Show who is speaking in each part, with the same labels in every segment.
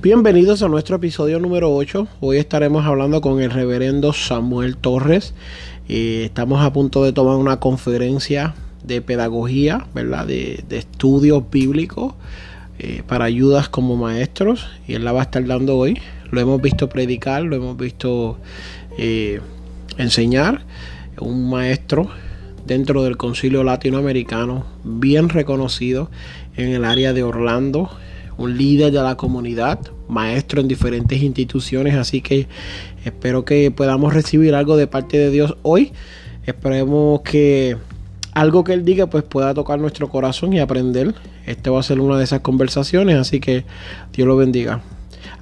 Speaker 1: Bienvenidos a nuestro episodio número 8. Hoy estaremos hablando con el reverendo Samuel Torres. Eh, estamos a punto de tomar una conferencia de pedagogía, ¿verdad? De, estudios bíblicos eh, para ayudas como maestros. Y él la va a estar dando hoy. Lo hemos visto predicar, lo hemos visto eh, enseñar. Un maestro dentro del concilio latinoamericano, bien reconocido en el área de Orlando, un líder de la comunidad, maestro en diferentes instituciones, así que espero que podamos recibir algo de parte de Dios hoy. Esperemos que algo que Él diga pues pueda tocar nuestro corazón y aprender. Este va a ser una de esas conversaciones, así que Dios lo bendiga.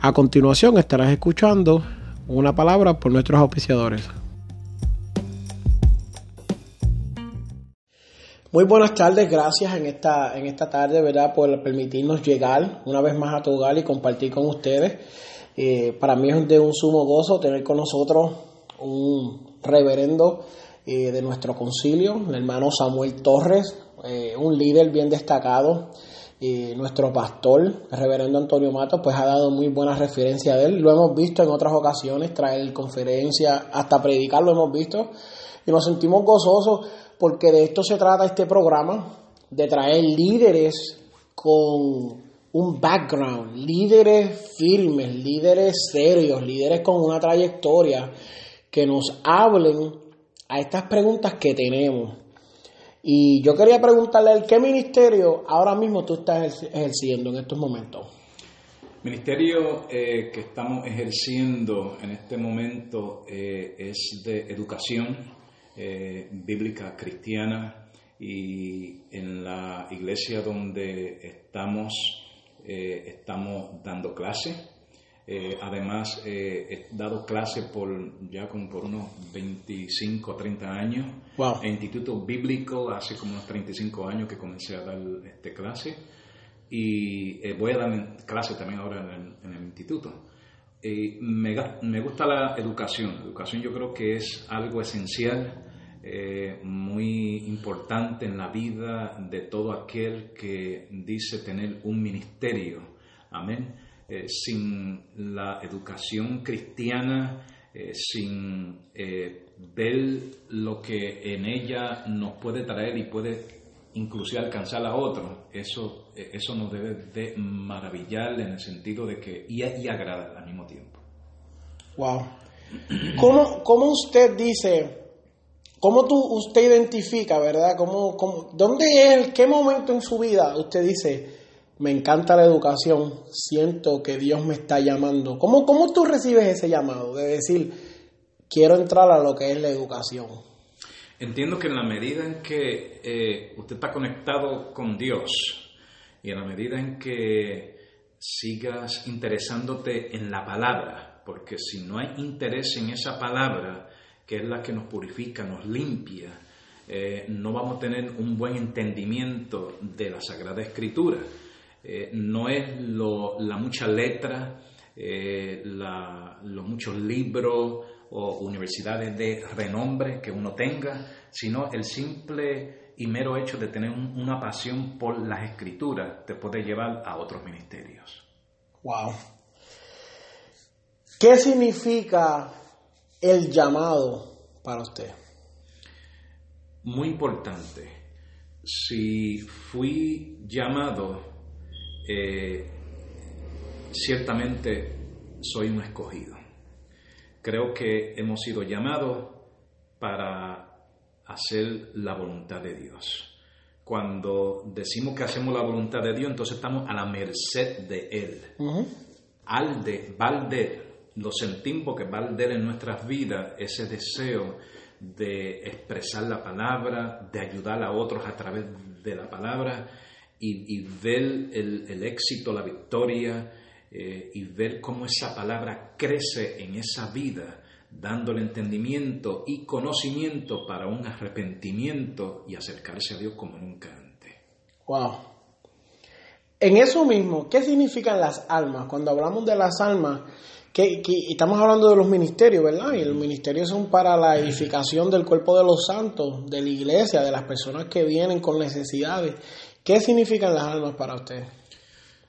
Speaker 1: A continuación estarás escuchando una palabra por nuestros auspiciadores. Muy buenas tardes, gracias en esta, en esta tarde, ¿verdad? Por permitirnos llegar una vez más a tu y compartir con ustedes. Eh, para mí es de un sumo gozo tener con nosotros un reverendo eh, de nuestro concilio, el hermano Samuel Torres, eh, un líder bien destacado. nuestro pastor, el reverendo Antonio Matos, pues ha dado muy buena referencia de él. Lo hemos visto en otras ocasiones, traer conferencias, hasta predicar lo hemos visto. Y nos sentimos gozosos porque de esto se trata este programa, de traer líderes con un background, líderes firmes, líderes serios, líderes con una trayectoria que nos hablen a estas preguntas que tenemos. Y yo quería preguntarle, ¿qué ministerio ahora mismo tú estás ejerciendo en estos momentos?
Speaker 2: Ministerio eh, que estamos ejerciendo en este momento eh, es de educación eh, bíblica cristiana y en la iglesia donde estamos eh, estamos dando clase. Eh, además, he dado clase por ya como por unos 25 o 30 años. En Instituto Bíblico, hace como unos 35 años que comencé a dar este clase. Y voy a dar clase también ahora en el, instituto. Me, me, gusta la educación. La educación yo creo que es algo esencial eh, muy importante en la vida de todo aquel que dice tener un ministerio. Amén. Eh, sin la educación cristiana, eh, sin ver lo que en ella nos puede traer y puede inclusive alcanzar a otros, eso, eso nos debe de maravillar en el sentido de que y, y agradar al mismo tiempo.
Speaker 1: Wow. ¿Cómo, ¿Cómo usted dice ¿Cómo tú, usted identifica, verdad? ¿Cómo, cómo, ¿Dónde es, qué momento en su vida usted dice, me encanta la educación, siento que Dios me está llamando? ¿Cómo, cómo tú recibes ese llamado de decir, quiero entrar a lo que es la educación?
Speaker 2: Entiendo que en la medida en que eh, usted está conectado con Dios y en la medida en que sigas interesándote en la palabra, porque si no hay interés en esa palabra, que es la que nos purifica, nos limpia, eh, no vamos a tener un buen entendimiento de la Sagrada Escritura. Eh, no es la mucha letra, eh, los muchos libros o universidades de renombre que uno tenga, sino el simple y mero hecho de tener una pasión por las escrituras te puede llevar a otros ministerios.
Speaker 1: Wow. ¿Qué significa el llamado para usted?
Speaker 2: Muy importante. Si fui llamado, eh, ciertamente soy un escogido. Creo que hemos sido llamados para hacer la voluntad de Dios. Cuando decimos que hacemos la voluntad de Dios, entonces estamos a la merced de Él. Al de, Valder, lo sentimos porque va a en nuestras vidas ese deseo de expresar la palabra, de ayudar a otros a través de la palabra y, ver el, éxito, la victoria eh, y ver cómo esa palabra crece en esa vida, dándole entendimiento y conocimiento para un arrepentimiento y acercarse a Dios como nunca antes.
Speaker 1: Wow. En eso mismo, ¿qué significan las almas? Cuando hablamos de las almas, que, estamos hablando de los ministerios, ¿verdad? Y los ministerios son para la edificación del cuerpo de los santos, de la iglesia, de las personas que vienen con necesidades. ¿Qué significan las almas para usted?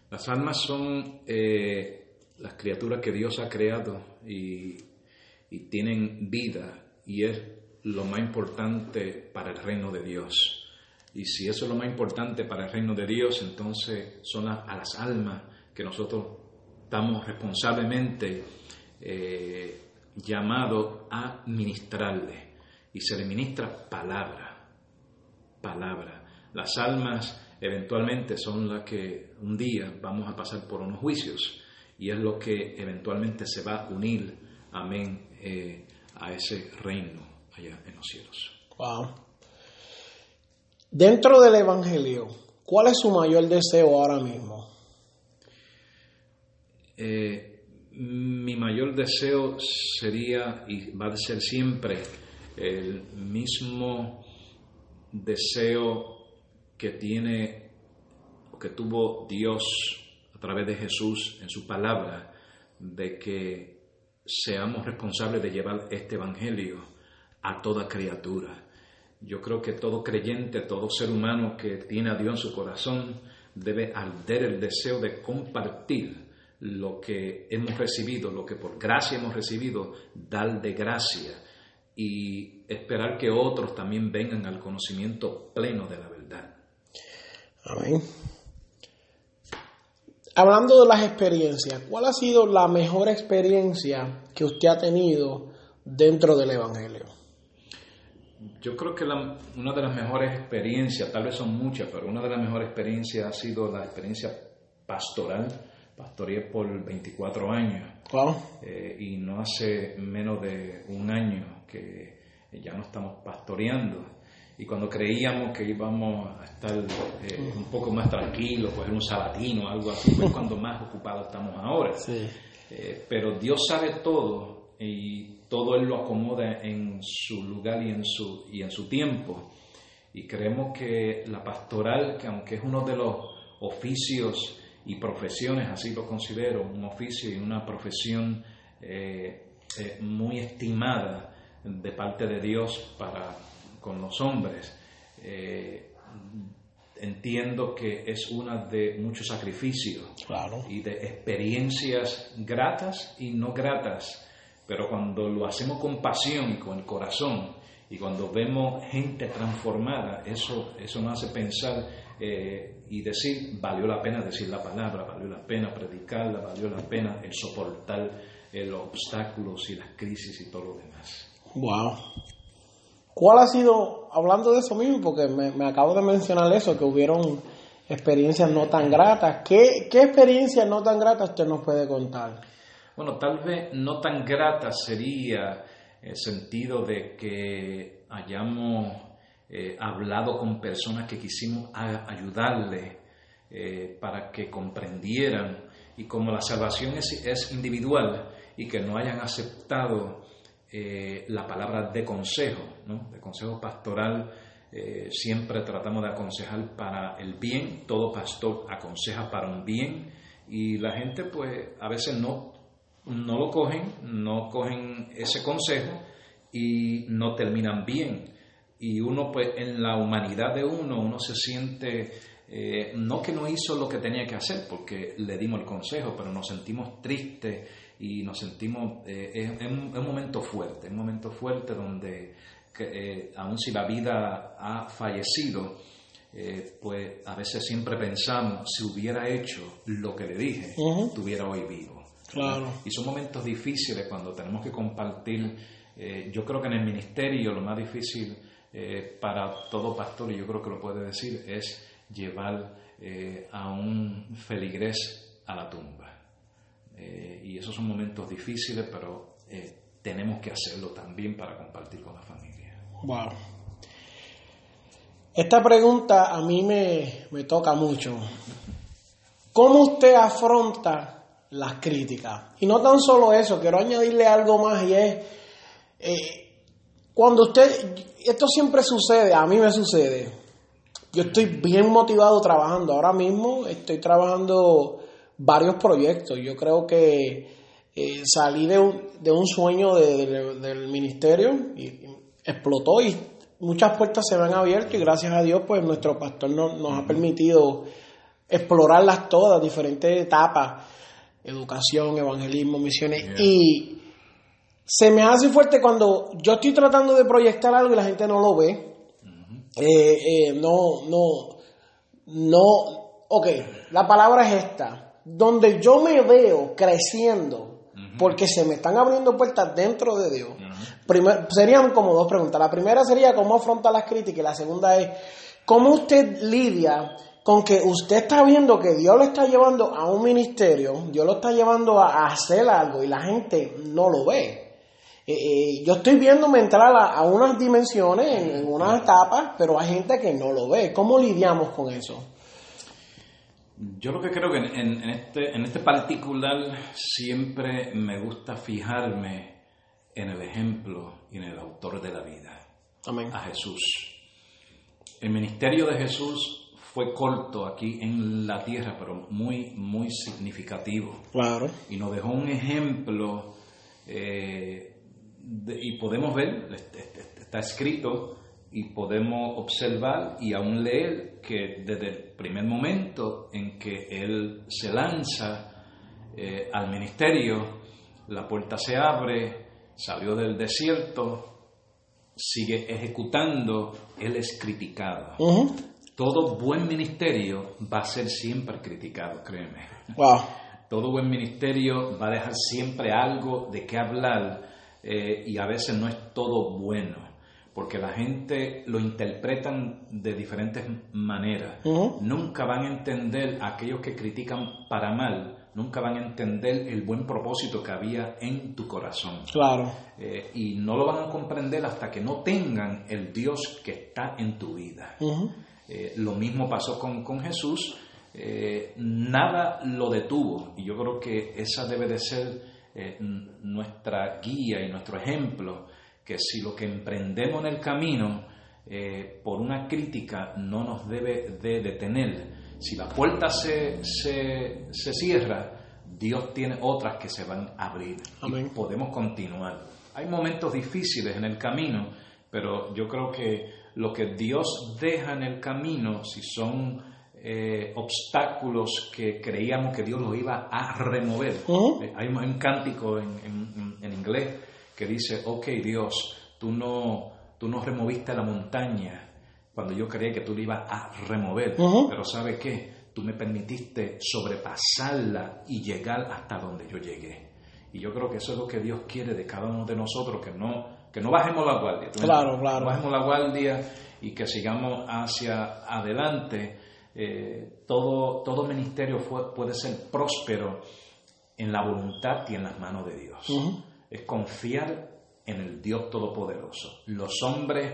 Speaker 2: Las almas son eh, las criaturas que Dios ha creado y, y tienen vida y es lo más importante para el reino de Dios. Y si eso es lo más importante para el reino de Dios, entonces son a, las almas que nosotros estamos responsablemente eh, llamados a ministrarle. Y se le ministra palabra, palabra. Las almas eventualmente son las que un día vamos a pasar por unos juicios y es lo que eventualmente se va a unir, amén, eh, a ese reino allá en los cielos.
Speaker 1: Wow. Dentro del Evangelio, ¿cuál es su mayor deseo ahora mismo?
Speaker 2: Eh, mi mayor deseo sería y va a ser siempre el mismo deseo que tiene o que tuvo Dios a través de Jesús en su palabra de que seamos responsables de llevar este evangelio a toda criatura. Yo creo que todo creyente, todo ser humano que tiene a Dios en su corazón debe arder el deseo de compartir lo que hemos recibido, lo que por gracia hemos recibido, dar de gracia y esperar que otros también vengan al conocimiento pleno de la verdad.
Speaker 1: Amén. Hablando de las experiencias, ¿cuál ha sido la mejor experiencia que usted ha tenido dentro del Evangelio?
Speaker 2: Yo creo que una de las mejores experiencias, tal vez son muchas, pero una de las mejores experiencias ha sido la experiencia pastoral. Pastoreé por 24 años. Eh, y no hace menos de un año que ya no estamos pastoreando y cuando creíamos que íbamos a estar eh, un poco más tranquilos, coger un sabatino, algo así, fue cuando más ocupados estamos ahora. Eh, pero Dios sabe todo y todo Él lo acomoda en su lugar y en su, y en su tiempo. Y creemos que la pastoral, que aunque es uno de los oficios y profesiones, así lo considero, un oficio y una profesión eh, muy estimada de parte de Dios para con los hombres, eh, entiendo que es una de muchos sacrificios y de experiencias gratas y no gratas, pero cuando lo hacemos con pasión y con el corazón y cuando vemos gente transformada, eso, eso nos hace pensar eh, y decir, valió la pena decir la palabra, valió la pena predicarla, valió la pena el soportar eh, los obstáculos y las crisis y todo lo demás.
Speaker 1: Wow. ¿Cuál ha sido, hablando de eso mismo, porque me, acabo de mencionar eso, que hubieron experiencias no tan gratas, ¿qué, qué experiencias no tan gratas usted nos puede contar?
Speaker 2: Bueno, tal vez no tan grata sería el sentido de que hayamos eh, hablado con personas que quisimos ayudarle eh, para que comprendieran y como la salvación es, es individual y que no hayan aceptado eh, la palabra de consejo, ¿no? de consejo pastoral. Eh, siempre tratamos de aconsejar para el bien, todo pastor aconseja para un bien y la gente pues a veces no, no lo cogen, no cogen ese consejo y no terminan bien. Y uno pues en la humanidad de uno, uno se siente, eh, no que no hizo lo que tenía que hacer porque le dimos el consejo, pero nos sentimos tristes y nos sentimos, eh, es, un, momento fuerte, un momento fuerte donde, eh, aun si la vida ha fallecido, eh, pues a veces siempre pensamos, si hubiera hecho lo que le dije, estuviera hoy vivo.
Speaker 1: Claro.
Speaker 2: Y son momentos difíciles cuando tenemos que compartir, yo creo que en el ministerio lo más difícil para todo pastor, y yo creo que lo puede decir, es llevar a un feligrés a la tumba. Eh, y esos son momentos difíciles, pero eh, tenemos que hacerlo también para compartir con la familia.
Speaker 1: Wow. Esta pregunta a mí me, me toca mucho. ¿Cómo usted afronta las críticas? Y no tan solo eso, quiero añadirle algo más y es, eh, cuando usted, esto siempre sucede, a mí me sucede, yo estoy bien motivado trabajando, ahora mismo estoy trabajando varios proyectos. Yo creo que eh, salí de un, de un sueño del ministerio y, explotó y muchas puertas se me han abierto y gracias a Dios pues nuestro pastor nos ha permitido explorarlas todas, diferentes etapas. educación, evangelismo, misiones. Y se me hace fuerte cuando yo estoy tratando de proyectar algo y la gente no lo ve. Eh, eh, no, no, no. Ok, la palabra es esta. Donde yo me veo creciendo, porque se me están abriendo puertas dentro de Dios. serían como dos preguntas. La primera sería cómo afronta las críticas y la segunda es cómo usted lidia con que usted está viendo que Dios lo está llevando a un ministerio, Dios lo está llevando a, hacer algo y la gente no lo ve. Eh, eh, yo estoy viéndome entrar a, unas dimensiones, en, unas etapas, pero hay gente que no lo ve. ¿Cómo lidiamos con eso?
Speaker 2: Yo lo que creo que en, este, en este particular siempre me gusta fijarme en el ejemplo y en el autor de la vida,
Speaker 1: Amén.
Speaker 2: a Jesús. El ministerio de Jesús fue corto aquí en la tierra, pero muy, muy significativo.
Speaker 1: Claro.
Speaker 2: Y nos dejó un ejemplo, eh, y podemos ver, está escrito, y podemos observar y aún leer que desde el primer momento en que él se lanza eh, al ministerio, la puerta se abre, salió del desierto, sigue ejecutando, él es criticado todo buen ministerio va a ser siempre criticado, créeme.
Speaker 1: Wow.
Speaker 2: Todo buen ministerio va a dejar siempre algo de qué hablar eh, y a veces no es todo bueno, porque la gente lo interpretan de diferentes maneras. Nunca van a entender aquellos que critican para mal, nunca van a entender el buen propósito que había en tu corazón.
Speaker 1: Claro.
Speaker 2: Eh, y no lo van a comprender hasta que no tengan el Dios que está en tu vida. Eh, lo mismo pasó con, Jesús. Eh, nada lo detuvo y yo creo que esa debe de ser eh, nuestra guía y nuestro ejemplo, que si lo que emprendemos en el camino por una crítica no nos debe de detener, si la puerta se, se, cierra, Dios tiene otras que se van a abrir. Y podemos continuar. Hay momentos difíciles en el camino, pero yo creo que lo que Dios deja en el camino, si son eh, obstáculos que creíamos que Dios los iba a remover. Eh, hay, un cántico en, inglés que dice, ok Dios, tú no, tú no removiste la montaña cuando yo creía que tú la ibas a remover, pero ¿sabe qué? Tú me permitiste sobrepasarla y llegar hasta donde yo llegué. Y yo creo que eso es lo que Dios quiere de cada uno de nosotros, que no que no bajemos la guardia.
Speaker 1: Claro, claro.
Speaker 2: bajemos la guardia y que sigamos hacia adelante. Eh, todo, todo ministerio puede ser próspero en la voluntad y en las manos de Dios. Es confiar en el Dios Todopoderoso. Los hombres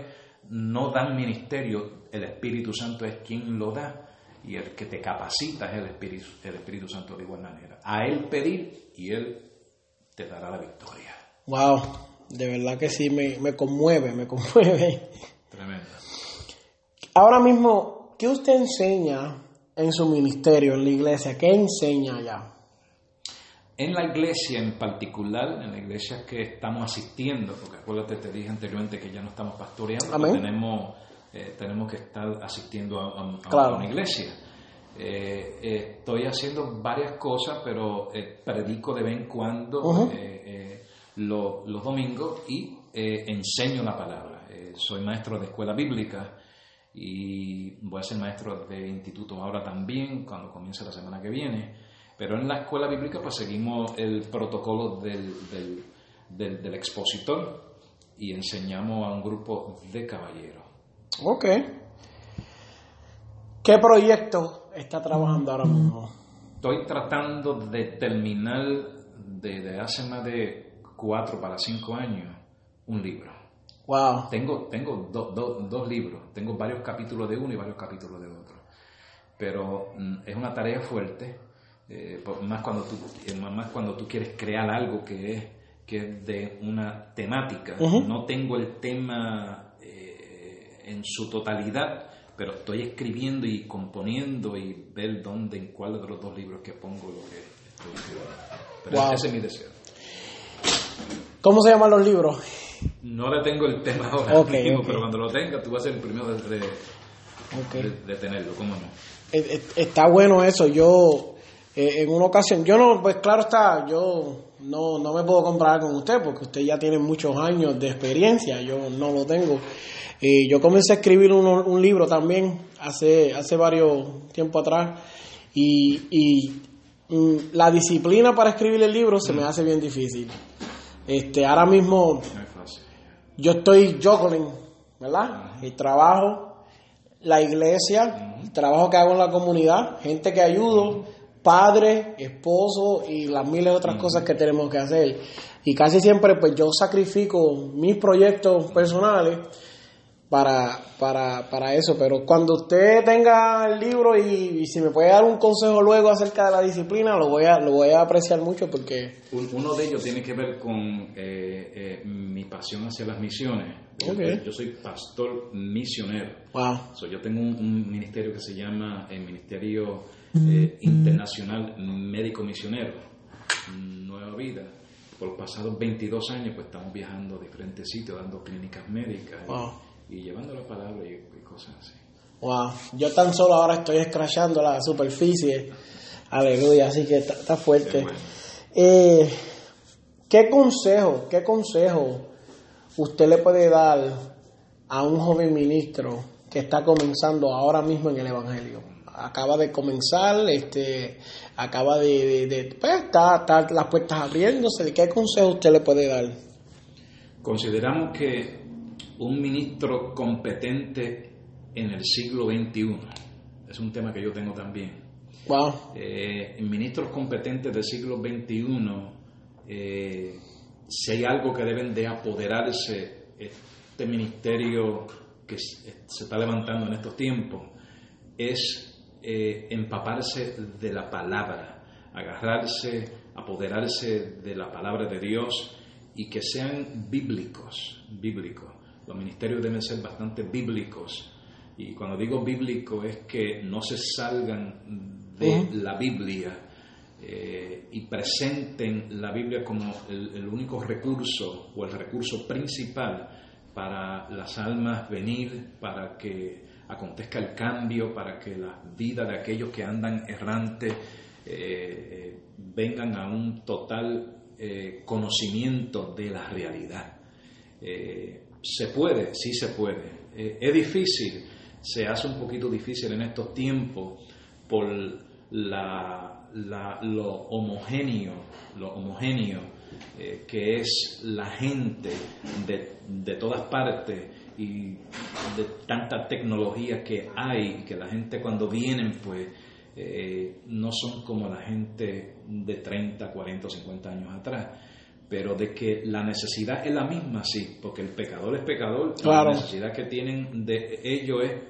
Speaker 2: no dan ministerio, el Espíritu Santo es quien lo da y el que te capacita es el Espíritu, el Espíritu Santo de igual manera. A Él pedir y Él te dará la victoria.
Speaker 1: Wow, de verdad que sí, me, me conmueve, me conmueve.
Speaker 2: Tremendo.
Speaker 1: Ahora mismo, ¿qué usted enseña en su ministerio, en la iglesia? ¿Qué enseña allá?
Speaker 2: En la iglesia en particular, en la iglesia que estamos asistiendo, porque acuérdate, te dije anteriormente que ya no estamos pastoreando, tenemos, eh, tenemos que estar asistiendo a, una iglesia. Eh, eh, estoy haciendo varias cosas, pero predico de vez en cuando los domingos y enseño la palabra. Soy maestro de escuela bíblica y voy a ser maestro de instituto ahora también, cuando comience la semana que viene. Pero en la escuela bíblica pues seguimos el protocolo del, del, expositor y enseñamos a un grupo de caballeros.
Speaker 1: Ok. ¿Qué proyecto está trabajando ahora mismo?
Speaker 2: Estoy tratando de terminar desde hace más de cuatro para cinco años un libro.
Speaker 1: Wow.
Speaker 2: Tengo, tengo dos libros, tengo varios capítulos de uno y varios capítulos de otro. Pero mm, es una tarea fuerte, eh, más, cuando tú, eh, más cuando tú quieres crear algo que es, que es de una temática. No tengo el tema eh, en su totalidad, pero estoy escribiendo y componiendo y ver dónde, en cuál de los dos libros que pongo lo que estoy escribiendo. Pero ese es mi deseo.
Speaker 1: ¿Cómo se llaman los libros?
Speaker 2: No le tengo el tema ahora, pero cuando lo tenga tú vas a ser el primero de, tenerlo, ¿cómo no?
Speaker 1: Está bueno eso. Yo eh, en una ocasión, yo no, pues claro está, yo no, no me puedo comparar con usted porque usted ya tiene muchos años de experiencia, yo no lo tengo. Eh, yo comencé a escribir un, un, libro también hace, hace varios tiempo atrás y, y mm, la disciplina para escribir el libro se me hace bien difícil. Este, ahora mismo yo estoy juggling, ¿verdad? El trabajo, la iglesia, el trabajo que hago en la comunidad, gente que ayudo, padre, esposo y las miles de otras cosas que tenemos que hacer. Y casi siempre pues yo sacrifico mis proyectos personales para, para, para eso. Pero cuando usted tenga el libro y, si me puede dar un consejo luego acerca de la disciplina, lo voy a, lo voy a apreciar mucho porque...
Speaker 2: Uno de ellos tiene que ver con eh, eh, mi pasión hacia las misiones. Yo soy pastor misionero.
Speaker 1: Wow.
Speaker 2: yo tengo un, ministerio que se llama el Ministerio eh, Internacional Médico Misionero, Nueva Vida. Por los pasados 22 años, pues estamos viajando a diferentes sitios, dando clínicas médicas. Wow y llevando la palabra y, cosas así.
Speaker 1: Wow, yo tan solo ahora estoy escrachando la superficie, aleluya, así que está, fuerte. Eh, ¿Qué consejo, qué consejo usted le puede dar a un joven ministro que está comenzando ahora mismo en el Evangelio? Acaba de comenzar, este, acaba de, de, pues, está, las puertas abriéndose. ¿Qué consejo usted le puede dar?
Speaker 2: Consideramos que un ministro competente en el siglo XXI. Es un tema que yo tengo también.
Speaker 1: Wow.
Speaker 2: Eh, ministros competentes del siglo XXI, eh, si hay algo que deben de apoderarse este ministerio que se está levantando en estos tiempos, es eh, empaparse de la palabra, agarrarse, apoderarse de la palabra de Dios y que sean bíblicos, bíblicos. Los ministerios deben ser bastante bíblicos. Y cuando digo bíblico es que no se salgan de la Biblia eh, y presenten la Biblia como el, único recurso o el recurso principal para las almas venir, para que acontezca el cambio, para que la vida de aquellos que andan errantes eh, eh, vengan a un total conocimiento de la realidad. Se puede, sí se puede. Eh, es difícil, se hace un poquito difícil en estos tiempos por la, lo homogéneo, lo homogéneo eh, que es la gente de, de todas partes y de tanta tecnología que hay, que la gente cuando vienen pues eh, no son como la gente de 30, 40 o 50 años atrás pero de que la necesidad es la misma, sí, porque el pecador es pecador, la necesidad que tienen de ello es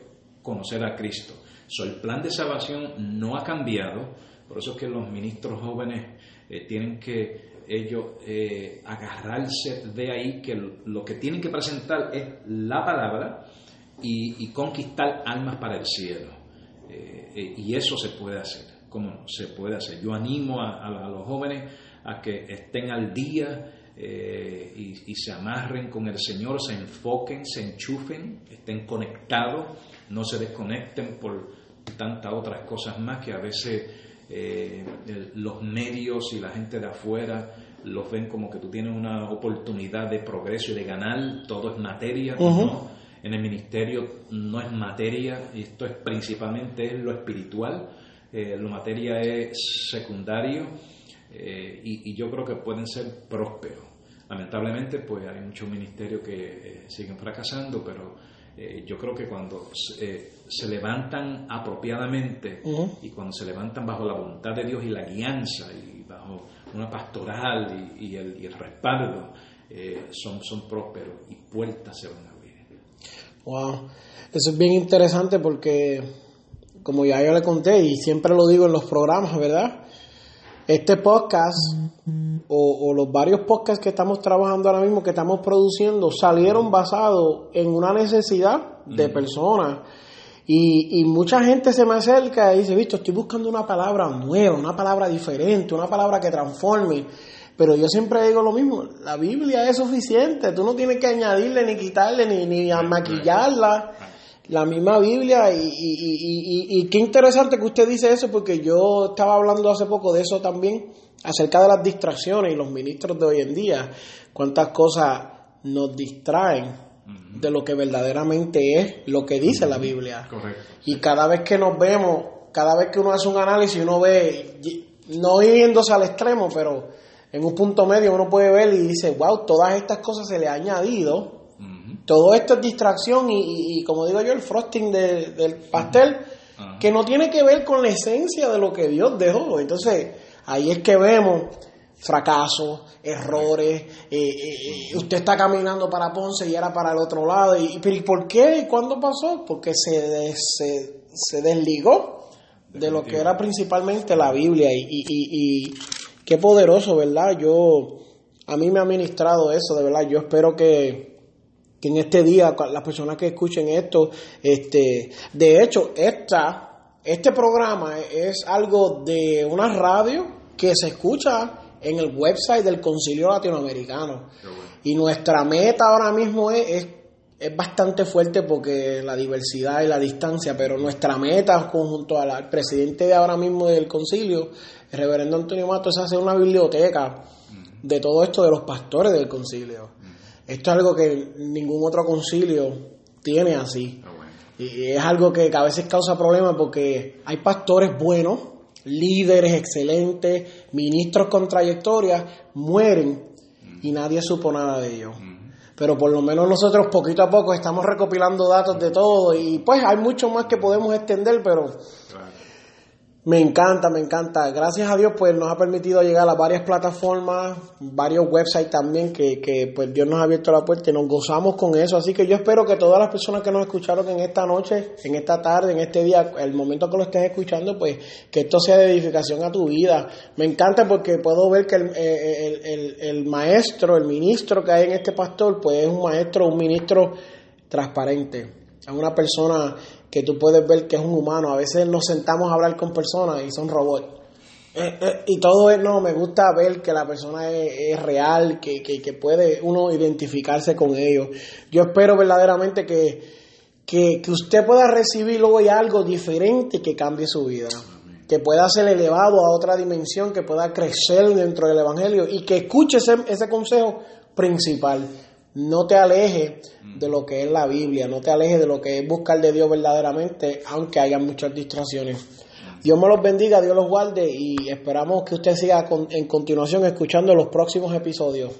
Speaker 2: conocer a Cristo. So, el plan de salvación no ha cambiado, por eso es que los ministros jóvenes eh, tienen que ellos eh, agarrarse de ahí, que lo que tienen que presentar es la palabra y, conquistar almas para el cielo. Eh, y eso se puede hacer, ¿cómo no? Se puede hacer. Yo animo a los jóvenes a que estén al día eh, y, se amarren con el Señor, se enfoquen, se enchufen, estén conectados, no se desconecten por tantas otras cosas más que a veces eh, los medios y la gente de afuera los ven como que tú tienes una oportunidad de progreso y de ganar, todo es materia, En el ministerio no es materia, y esto es principalmente es lo espiritual, eh, lo materia es secundario eh, y, yo creo que pueden ser prósperos. Lamentablemente, pues hay muchos ministerios que eh, siguen fracasando, pero eh, yo creo que cuando se levantan apropiadamente y cuando se levantan bajo la voluntad de Dios y la guianza y bajo una pastoral y, el, y el, respaldo, son, son prósperos y puertas se van a abrir.
Speaker 1: Wow, eso es bien interesante porque, como ya yo le conté y siempre lo digo en los programas, ¿verdad? Este podcast o, los varios podcasts que estamos trabajando ahora mismo, que estamos produciendo, salieron basados en una necesidad de personas. Y, mucha gente se me acerca y dice, visto, estoy buscando una palabra nueva, una palabra diferente, una palabra que transforme. Pero yo siempre digo lo mismo, la Biblia es suficiente, tú no tienes que añadirle ni quitarle ni, ni maquillarla. La misma Biblia y, y, y, qué interesante que usted dice eso porque yo estaba hablando hace poco de eso también acerca de las distracciones y los ministros de hoy en día, cuántas cosas nos distraen de lo que verdaderamente es lo que dice la Biblia. Y cada vez que nos vemos, cada vez que uno hace un análisis, uno ve, no yéndose al extremo, pero en un punto medio uno puede ver y dice, wow, todas estas cosas se le ha añadido. Todo esto es distracción y, como digo yo, el frosting del pastel, que no tiene que ver con la esencia de lo que Dios dejó. Entonces, ahí es que vemos fracasos, errores, eh, eh, eh, usted está caminando para Ponce y era para el otro lado, y, ¿por qué? ¿Y cuándo pasó? Porque se, se, desligó de lo que era principalmente la Biblia, y, y, y, qué poderoso, ¿verdad? Yo, a mí me ha ministrado eso, de verdad, yo espero que, que en este día, las personas que escuchen esto, este, de hecho, esta, este programa es algo de una radio que se escucha en el website del Concilio Latinoamericano. Y nuestra meta ahora mismo es, es, bastante fuerte porque la diversidad y la distancia, pero nuestra meta conjunto al presidente de ahora mismo del concilio, el reverendo Antonio Matos, es hacer una biblioteca de todo esto de los pastores del concilio. Esto es algo que ningún otro concilio tiene así. Y es algo que a veces causa problemas porque hay pastores buenos, líderes excelentes, ministros con trayectoria, mueren y nadie supo nada de ellos. Pero por lo menos nosotros poquito a poco estamos recopilando datos de todo y pues hay mucho más que podemos extender, pero me encanta, me encanta. Gracias a Dios, pues nos ha permitido llegar a varias plataformas, varios websites también, que, que pues Dios nos ha abierto la puerta y nos gozamos con eso. Así que yo espero que todas las personas que nos escucharon en esta noche, en esta tarde, en este día, el momento que lo estés escuchando, pues que esto sea de edificación a tu vida. Me encanta porque puedo ver que el, el, el, el maestro, el ministro que hay en este pastor, pues es un maestro, un ministro transparente. Es una persona que tú puedes ver que es un humano. A veces nos sentamos a hablar con personas y son robots. Eh, eh, y todo es, no, me gusta ver que la persona es, real, que, que, puede uno identificarse con ellos. Yo espero verdaderamente que, que, que usted pueda recibir hoy algo diferente que cambie su vida que pueda ser elevado a otra dimensión, que pueda crecer dentro del Evangelio y que escuche ese, ese consejo principal no te alejes de lo que es la Biblia, no te alejes de lo que es buscar de Dios verdaderamente, aunque haya muchas distracciones. Dios me los bendiga, Dios los guarde y esperamos que usted siga en continuación escuchando los próximos episodios.